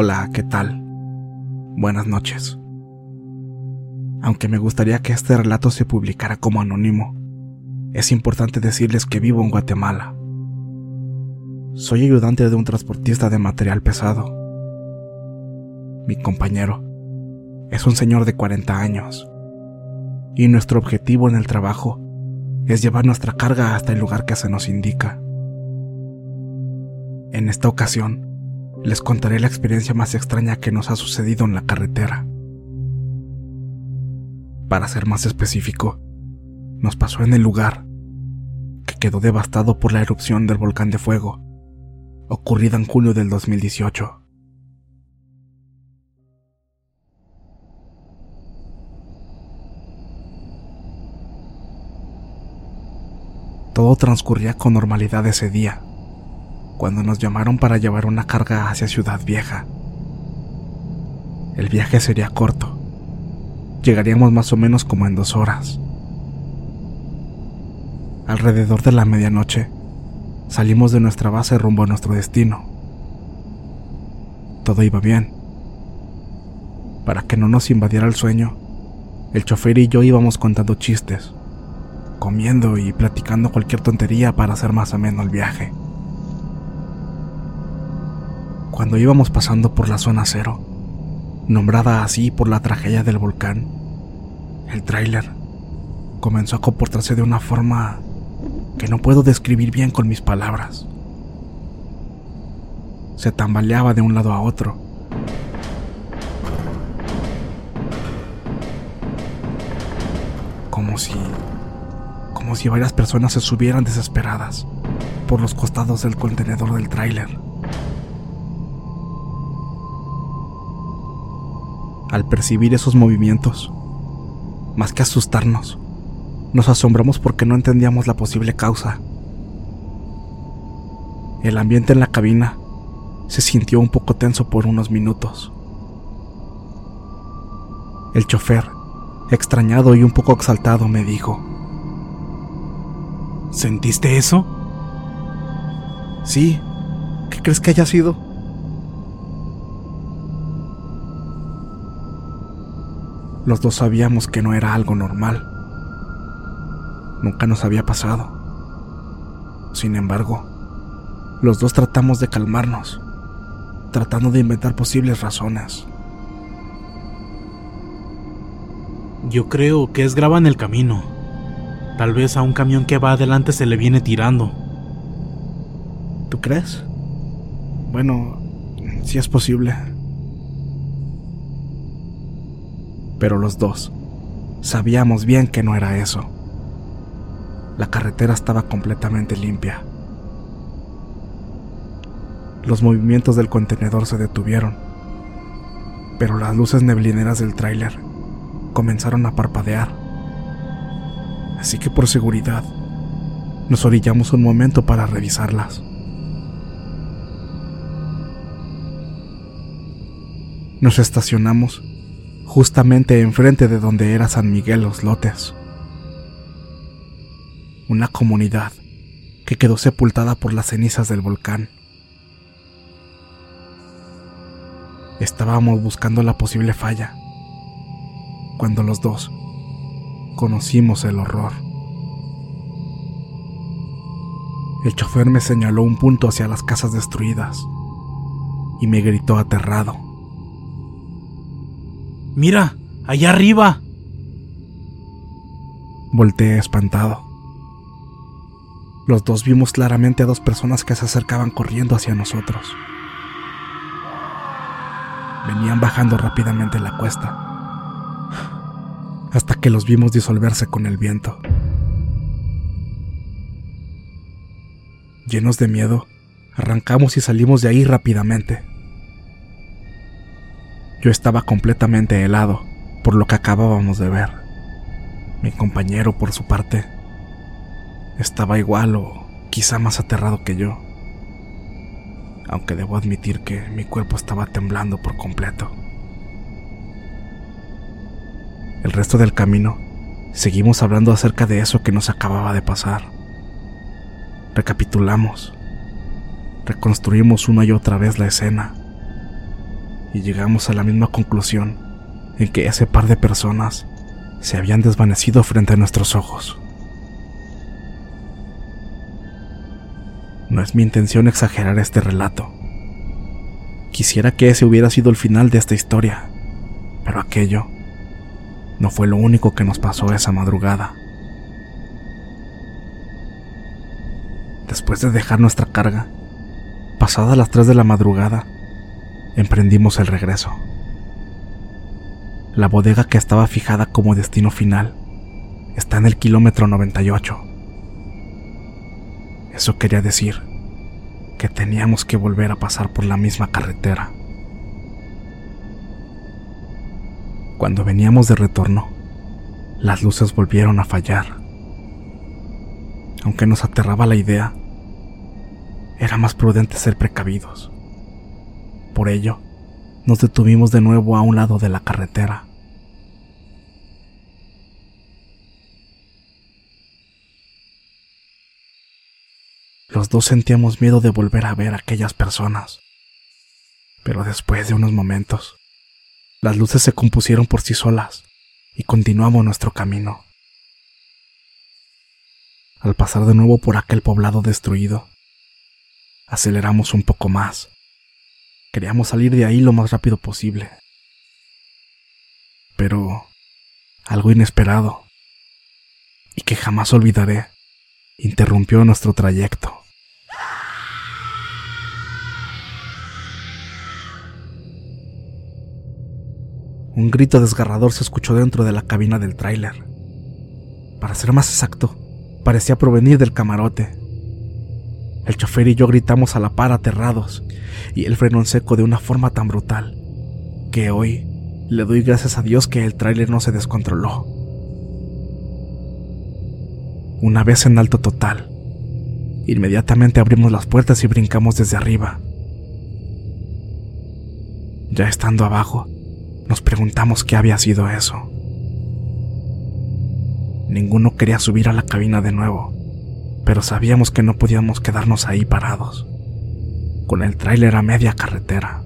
Hola, ¿qué tal? Buenas noches. Aunque me gustaría que este relato se publicara como anónimo, es importante decirles que vivo en Guatemala. Soy ayudante de un transportista de material pesado. Mi compañero es un señor de 40 años y nuestro objetivo en el trabajo es llevar nuestra carga hasta el lugar que se nos indica. En esta ocasión, les contaré la experiencia más extraña que nos ha sucedido en la carretera. Para ser más específico, nos pasó en el lugar que quedó devastado por la erupción del volcán de fuego, ocurrida en julio del 2018. Todo transcurría con normalidad ese día, cuando nos llamaron para llevar una carga hacia Ciudad Vieja. El viaje sería corto. Llegaríamos más o menos como en dos horas. Alrededor de la medianoche, salimos de nuestra base rumbo a nuestro destino. Todo iba bien. Para que no nos invadiera el sueño, el chofer y yo íbamos contando chistes, comiendo y platicando cualquier tontería para hacer más ameno el viaje. Cuando íbamos pasando por la zona cero, nombrada así por la tragedia del volcán, el tráiler comenzó a comportarse de una forma que no puedo describir bien con mis palabras. Se tambaleaba de un lado a otro. Como si como si varias personas se subieran desesperadas por los costados del contenedor del tráiler. Al percibir esos movimientos, más que asustarnos, nos asombramos porque no entendíamos la posible causa. El ambiente en la cabina se sintió un poco tenso por unos minutos. El chofer, extrañado y un poco exaltado, me dijo, ¿Sentiste eso? Sí, ¿qué crees que haya sido? Los dos sabíamos que no era algo normal. Nunca nos había pasado. Sin embargo, los dos tratamos de calmarnos, tratando de inventar posibles razones. Yo creo que es grava en el camino. Tal vez a un camión que va adelante se le viene tirando. ¿Tú crees? Bueno, sí es posible. Pero los dos sabíamos bien que no era eso. La carretera estaba completamente limpia. Los movimientos del contenedor se detuvieron, pero las luces neblineras del tráiler comenzaron a parpadear. Así que por seguridad, nos orillamos un momento para revisarlas. Nos estacionamos justamente enfrente de donde era San Miguel Los Lotes. Una comunidad que quedó sepultada por las cenizas del volcán. Estábamos buscando la posible falla cuando los dos conocimos el horror. El chofer me señaló un punto hacia las casas destruidas y me gritó aterrado. Mira, allá arriba. Volteé espantado. Los dos vimos claramente a dos personas que se acercaban corriendo hacia nosotros. Venían bajando rápidamente la cuesta hasta que los vimos disolverse con el viento. Llenos de miedo, arrancamos y salimos de ahí rápidamente. Yo estaba completamente helado por lo que acabábamos de ver. Mi compañero, por su parte, estaba igual o quizá más aterrado que yo, aunque debo admitir que mi cuerpo estaba temblando por completo. El resto del camino, seguimos hablando acerca de eso que nos acababa de pasar. Recapitulamos, reconstruimos una y otra vez la escena y llegamos a la misma conclusión en que ese par de personas se habían desvanecido frente a nuestros ojos. No es mi intención exagerar este relato. Quisiera que ese hubiera sido el final de esta historia, pero aquello no fue lo único que nos pasó esa madrugada. Después de dejar nuestra carga, pasadas las 3 de la madrugada, emprendimos el regreso. La bodega que estaba fijada como destino final está en el kilómetro 98. Eso quería decir que teníamos que volver a pasar por la misma carretera. Cuando veníamos de retorno, las luces volvieron a fallar. Aunque nos aterraba la idea, era más prudente ser precavidos. Por ello, nos detuvimos de nuevo a un lado de la carretera. Los dos sentíamos miedo de volver a ver a aquellas personas. Pero después de unos momentos, las luces se compusieron por sí solas y continuamos nuestro camino. Al pasar de nuevo por aquel poblado destruido, aceleramos un poco más. Queríamos salir de ahí lo más rápido posible. Pero algo inesperado y que jamás olvidaré interrumpió nuestro trayecto. Un grito desgarrador se escuchó dentro de la cabina del tráiler. Para ser más exacto, parecía provenir del camarote. El chofer y yo gritamos a la par aterrados, y él frenó en seco de una forma tan brutal que hoy le doy gracias a Dios que el tráiler no se descontroló. Una vez en alto total, inmediatamente abrimos las puertas y brincamos desde arriba. Ya estando abajo, nos preguntamos qué había sido eso. Ninguno quería subir a la cabina de nuevo, pero sabíamos que no podíamos quedarnos ahí parados, con el tráiler a media carretera.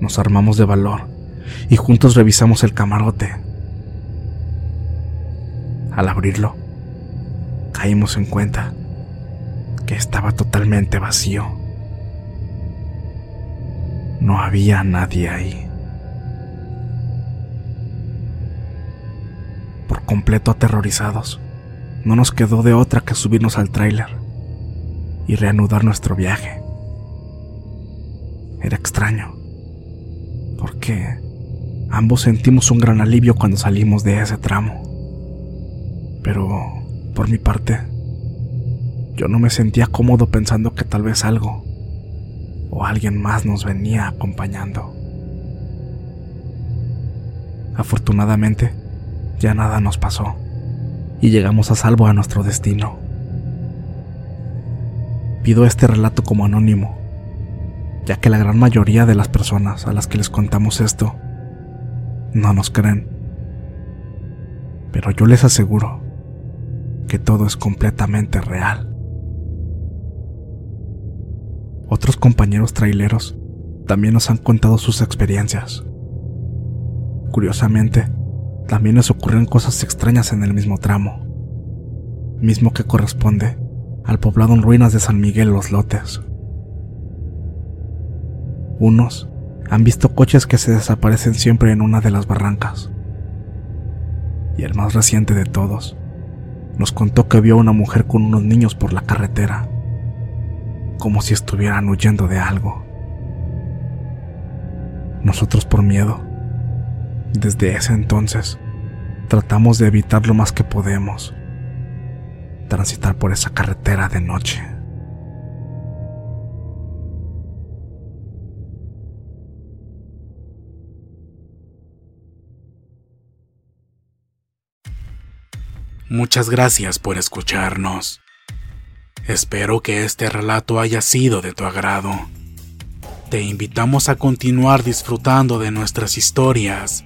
Nos armamos de valor y juntos revisamos el camarote. Al abrirlo, caímos en cuenta que estaba totalmente vacío. No había nadie ahí. Por completo aterrorizados, no nos quedó de otra que subirnos al tráiler y reanudar nuestro viaje. Era extraño, porque Ambos sentimos un gran alivio cuando salimos de ese tramo. Pero, por mi parte, yo no me sentía cómodo pensando que tal vez algo o alguien más nos venía acompañando. Afortunadamente, ya nada nos pasó y llegamos a salvo a nuestro destino. Pido este relato como anónimo, ya que la gran mayoría de las personas a las que les contamos esto no nos creen. Pero yo les aseguro que todo es completamente real. Otros compañeros traileros también nos han contado sus experiencias. Curiosamente, también les ocurren cosas extrañas en el mismo tramo, mismo que corresponde al poblado en ruinas de San Miguel Los Lotes. Unos han visto coches que se desaparecen siempre en una de las barrancas. Y el más reciente de todos nos contó que vio a una mujer con unos niños por la carretera como si estuvieran huyendo de algo. Nosotros por miedo, desde ese entonces, tratamos de evitar lo más que podemos, transitar por esa carretera de noche. Muchas gracias por escucharnos. Espero que este relato haya sido de tu agrado. Te invitamos a continuar disfrutando de nuestras historias